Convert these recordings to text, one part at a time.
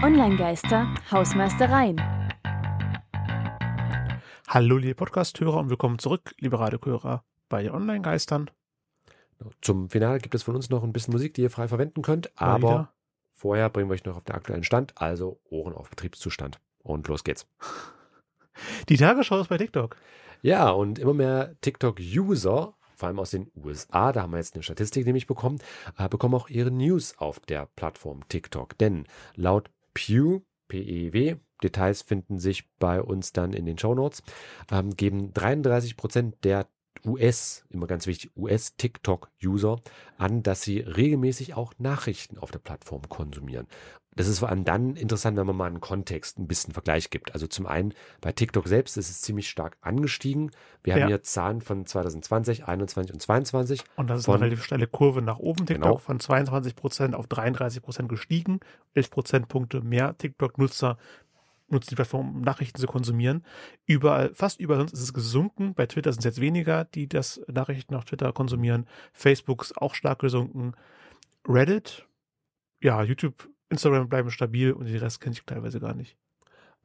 Online-Geister, Hausmeistereien. Hallo, liebe Podcast-Hörer und willkommen zurück, liebe Radiohörer, bei den Online-Geistern. Zum Finale gibt es von uns noch ein bisschen Musik, die ihr frei verwenden könnt, aber wieder. vorher bringen wir euch noch auf den aktuellen Stand, also Ohren auf Betriebszustand. Und los geht's. Die Tagesschau ist bei TikTok. Ja, und immer mehr TikTok-User, vor allem aus den USA, da haben wir jetzt eine Statistik nämlich bekommen, äh, bekommen auch ihre News auf der Plattform TikTok. Denn laut Pew, PEW, Details finden sich bei uns dann in den Shownotes, ähm, geben 33 Prozent der US, immer ganz wichtig, US-TikTok-User an, dass sie regelmäßig auch Nachrichten auf der Plattform konsumieren. Das ist vor allem dann interessant, wenn man mal einen Kontext, ein bisschen Vergleich gibt. Also zum einen bei TikTok selbst ist es ziemlich stark angestiegen. Wir haben Ja. hier Zahlen von 2020, 21 und 22. Und das ist Von- eine relativ steile Kurve nach oben. TikTok Genau. von 22% auf 33% gestiegen. 11 Prozentpunkte mehr TikTok-Nutzer nutzen die Plattform, um Nachrichten zu konsumieren. Überall, fast überall sonst ist es gesunken. Bei Twitter sind es jetzt weniger, die das Nachrichten auf Twitter konsumieren. Facebook ist auch stark gesunken. Reddit, ja, YouTube, Instagram bleiben stabil und den Rest kenne ich teilweise gar nicht.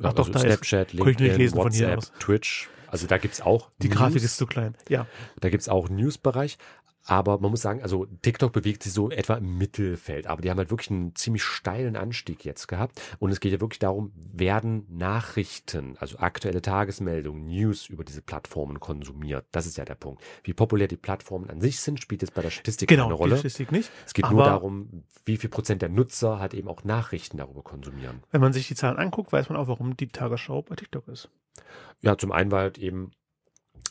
Ach doch, also da ist- Snapchat, kann ich nicht LinkedIn, lesen von hier WhatsApp, aus. Twitch. Also da gibt es auch Die News. Grafik ist zu klein. Ja, Da gibt es auch einen News-Bereich. Aber man muss sagen, also TikTok bewegt sich so etwa im Mittelfeld. Aber die haben halt wirklich einen ziemlich steilen Anstieg jetzt gehabt. Und es geht ja wirklich darum, werden Nachrichten, also aktuelle Tagesmeldungen, News über diese Plattformen konsumiert. Das ist ja der Punkt. Wie populär die Plattformen an sich sind, spielt jetzt bei der Statistik genau, keine die Rolle. Statistik nicht. Es geht nur darum, wie viel Prozent der Nutzer halt eben auch Nachrichten darüber konsumieren. Wenn man sich die Zahlen anguckt, weiß man auch, warum die Tagesschau bei TikTok ist. Ja, zum einen war halt eben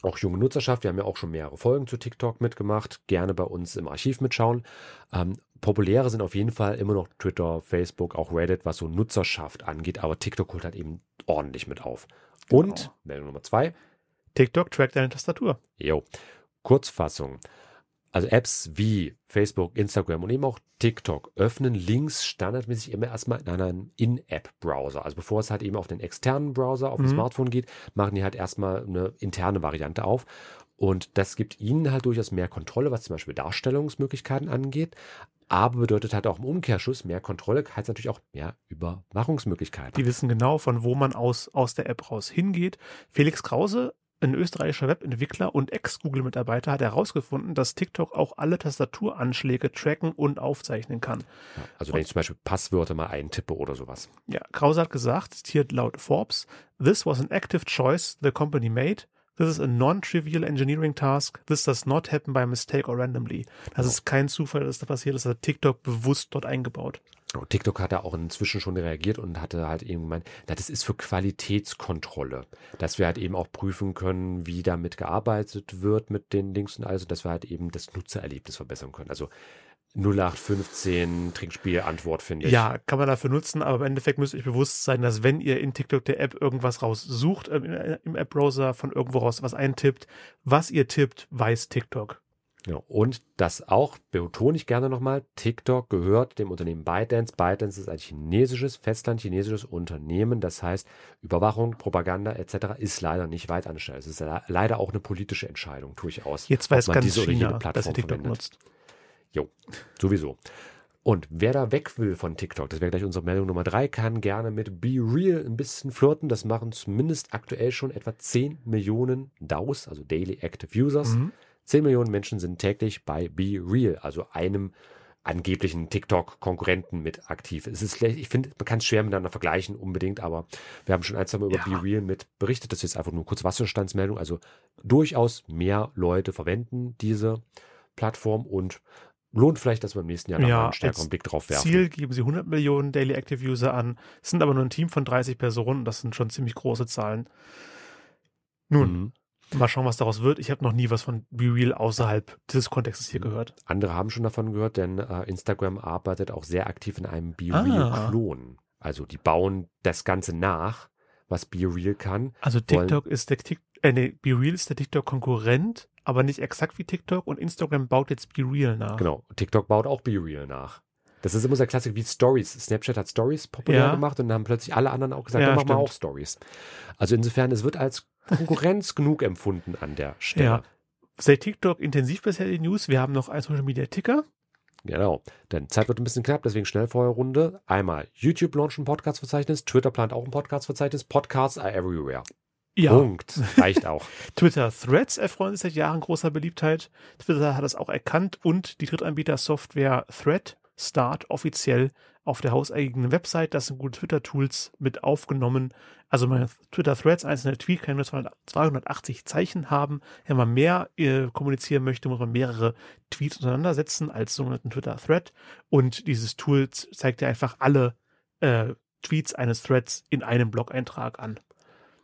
auch junge Nutzerschaft. Wir haben ja auch schon mehrere Folgen zu TikTok mitgemacht. Gerne bei uns im Archiv mitschauen. Ähm, populäre sind auf jeden Fall immer noch Twitter, Facebook, auch Reddit, was so Nutzerschaft angeht. Aber TikTok holt halt eben ordentlich mit auf. Und, Genau. Meldung Nummer zwei, TikTok trackt deine Tastatur. jo, Kurzfassung. Also Apps wie Facebook, Instagram und eben auch TikTok öffnen Links standardmäßig immer erstmal in einem In-App-Browser. Also bevor es halt eben auf den externen Browser auf dem Mhm. Smartphone geht, machen die halt erstmal eine interne Variante auf. Und das gibt ihnen halt durchaus mehr Kontrolle, was zum Beispiel Darstellungsmöglichkeiten angeht. Aber bedeutet halt auch im Umkehrschluss mehr Kontrolle, heißt natürlich auch mehr Überwachungsmöglichkeiten. Die wissen genau, von wo man aus, aus der App raus hingeht. Felix Krause, ein österreichischer Webentwickler und Ex-Google-Mitarbeiter, hat herausgefunden, dass TikTok auch alle Tastaturanschläge tracken und aufzeichnen kann. Ja, also wenn ich zum Beispiel Passwörter mal eintippe oder sowas. Ja, Krause hat gesagt, zitiert laut Forbes, This was an active choice the company made. This is a non-trivial engineering task. This does not happen by mistake or randomly. Das ist kein Zufall, dass das passiert ist. Das hat TikTok bewusst dort eingebaut. Und TikTok hat da auch inzwischen schon reagiert und hatte halt eben gemeint, das ist für Qualitätskontrolle, dass wir halt eben auch prüfen können, wie damit gearbeitet wird mit den Links und also, dass wir halt eben das Nutzererlebnis verbessern können. Also 0815 Trinkspiel Antwort finde ich. Ja, kann man dafür nutzen, aber im Endeffekt müsst ihr euch bewusst sein, dass wenn ihr in TikTok der App irgendwas raussucht, äh, im- im App-Browser von irgendwo raus was eintippt, was ihr tippt, weiß TikTok. Ja, und das auch, betone ich gerne nochmal, TikTok gehört dem Unternehmen ByteDance. ByteDance ist ein chinesisches, festlandchinesisches Unternehmen. Das heißt, Überwachung, Propaganda etc. ist leider nicht weit angestellt. Es ist le- leider auch eine politische Entscheidung durchaus. Jetzt weiß man ganz diese oder China, dass ihr Plattform TikTok verwendet. nutzt. Jo, sowieso. Und wer da weg will von TikTok, das wäre gleich unsere Meldung Nummer drei, kann gerne mit Be Real ein bisschen flirten. Das machen zumindest aktuell schon etwa 10 Millionen DAUs, also Daily Active Users. Mhm. 10 Millionen Menschen sind täglich bei Be Real, also einem angeblichen TikTok-Konkurrenten mit aktiv. Es ist, schlecht- ich finde, man kann es schwer miteinander vergleichen, unbedingt, aber wir haben schon ein, zwei Mal über Ja. Be Real mit berichtet. Das ist jetzt einfach nur kurz Wasserstandsmeldung. Also durchaus mehr Leute verwenden diese Plattform und lohnt vielleicht, dass wir im nächsten Jahr noch Ja, mal einen stärkeren Blick drauf werfen. Ziel geben sie 100 Millionen Daily Active User an, Es sind aber nur ein Team von 30 Personen, das sind schon ziemlich große Zahlen. Nun, Mhm. Mal schauen, was daraus wird. Ich habe noch nie was von Be Real außerhalb dieses Kontextes hier Mhm. gehört. Andere haben schon davon gehört, denn äh, Instagram arbeitet auch sehr aktiv in einem Be Ah. Real-Klon. Also die bauen das Ganze nach, was Be Real kann. Also TikTok ist der Tik äh, nee, Be Real ist der TikTok-Konkurrent, aber nicht exakt wie TikTok und Instagram baut jetzt Be Real nach. Genau. TikTok baut auch Be Real nach. Das ist immer so ein Klassiker wie Stories. Snapchat hat Stories populär Ja. gemacht und dann haben plötzlich alle anderen auch gesagt, Ja, dann machen wir auch Stories. Also insofern, es wird als Konkurrenz genug empfunden an der Stelle. Ja. Seit TikTok intensiv bisher die News. Wir haben noch einen Social Media Ticker. Genau, denn Zeit wird ein bisschen knapp, deswegen schnell Runde. Einmal YouTube launcht ein Podcast-Verzeichnis, Twitter plant auch ein Podcast-Verzeichnis, Podcasts are everywhere. Ja. Punkt. Reicht auch. Twitter Threads erfreuen sich seit Jahren großer Beliebtheit. Twitter hat das auch erkannt und die Drittanbieter-Software Thread Start offiziell auf der hauseigenen Website. Das sind gute Twitter-Tools mit aufgenommen. Also meine Twitter-Threads, einzelne Tweet kann nur 280 Zeichen haben. Wenn man mehr äh, kommunizieren möchte, muss man mehrere Tweets untereinandersetzen als sogenannten Twitter-Thread. Und dieses Tool zeigt dir einfach alle äh, Tweets eines Threads in einem Blog-Eintrag an.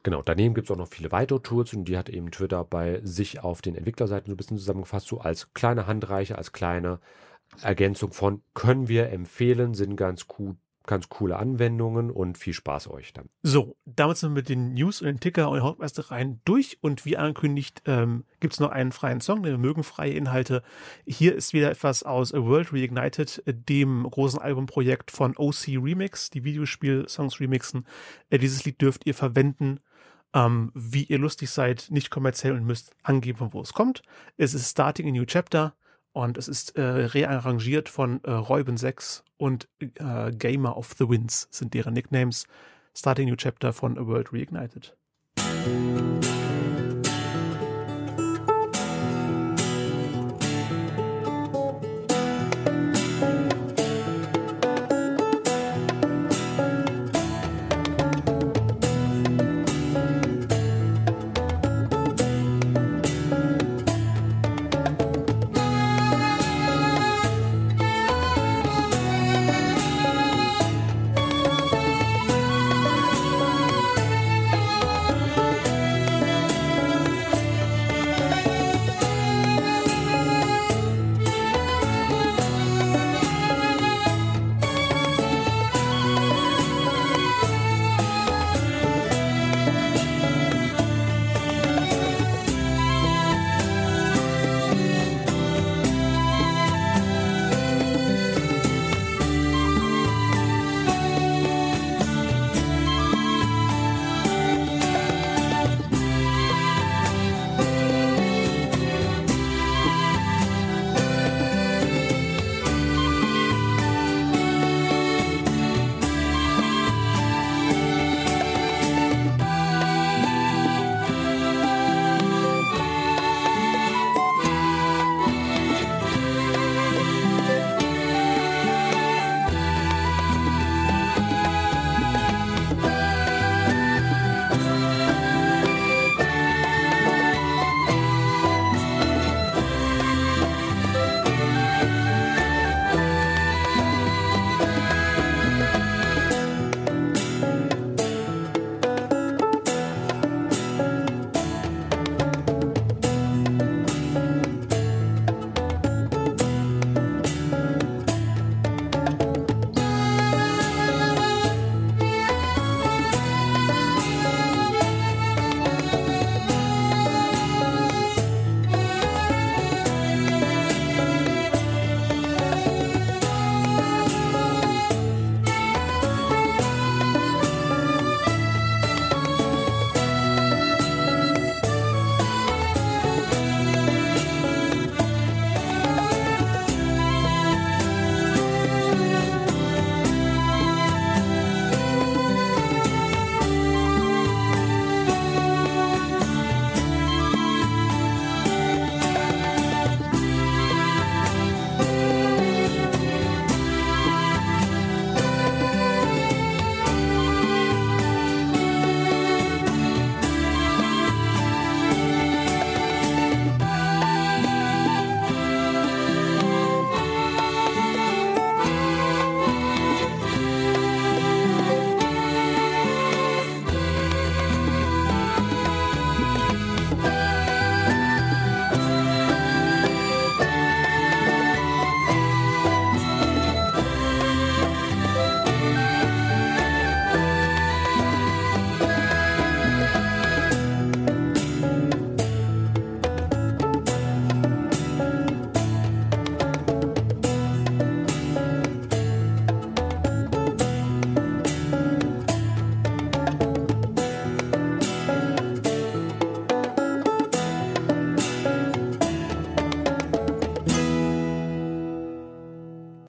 Genau, daneben gibt es auch noch viele weitere Tools und die hat eben Twitter bei sich auf den Entwicklerseiten so ein bisschen zusammengefasst, so als kleine Handreiche, als kleine Ergänzung von können wir empfehlen, sind ganz cool, ganz coole Anwendungen und viel Spaß euch dann. So, damit sind wir mit den News und den Ticker und den rein durch und wie angekündigt ähm, gibt es noch einen freien Song, denn wir mögen freie Inhalte. Hier ist wieder etwas aus A World Reignited, dem großen Albumprojekt von OC Remix, die Videospiel-Songs remixen. Äh, dieses Lied dürft ihr verwenden, ähm, wie ihr lustig seid, nicht kommerziell und müsst angeben, von wo es kommt. Es ist Starting a New Chapter. Und es ist äh, rearrangiert von äh, Reuben 6 und äh, Gamer of the Winds sind deren Nicknames. Starting New Chapter von A World Reignited.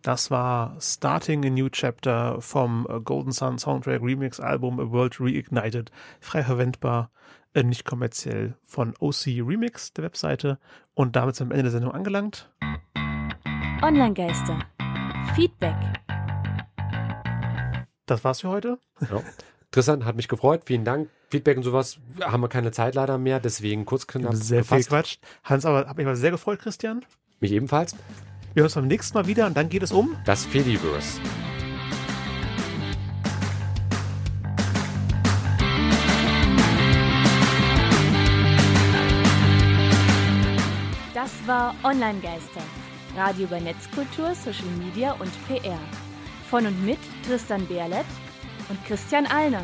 Das war Starting a New Chapter vom äh, Golden Sun Soundtrack Remix Album A World Reignited. Frei verwendbar, äh, nicht kommerziell von OC Remix, der Webseite. Und damit sind wir am Ende der Sendung angelangt. Online-Geister. Feedback. Das war's für heute. Ja. Tristan, hat mich gefreut. Vielen Dank. Feedback und sowas haben wir keine Zeit leider mehr, deswegen kurz knapp Sehr viel Quatsch. Hans, aber hat mich aber sehr gefreut, Christian. Mich ebenfalls. Wir hören uns beim nächsten Mal wieder und dann geht es um Das Fediverse. Das war Online-Geister. Radio über Netzkultur, Social Media und PR. Von und mit Tristan Berlet und Christian Allner.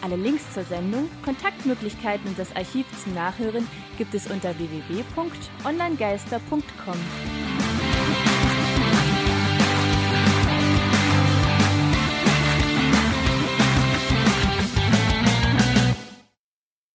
Alle Links zur Sendung, Kontaktmöglichkeiten und das Archiv zum Nachhören gibt es unter www.onlinegeister.com.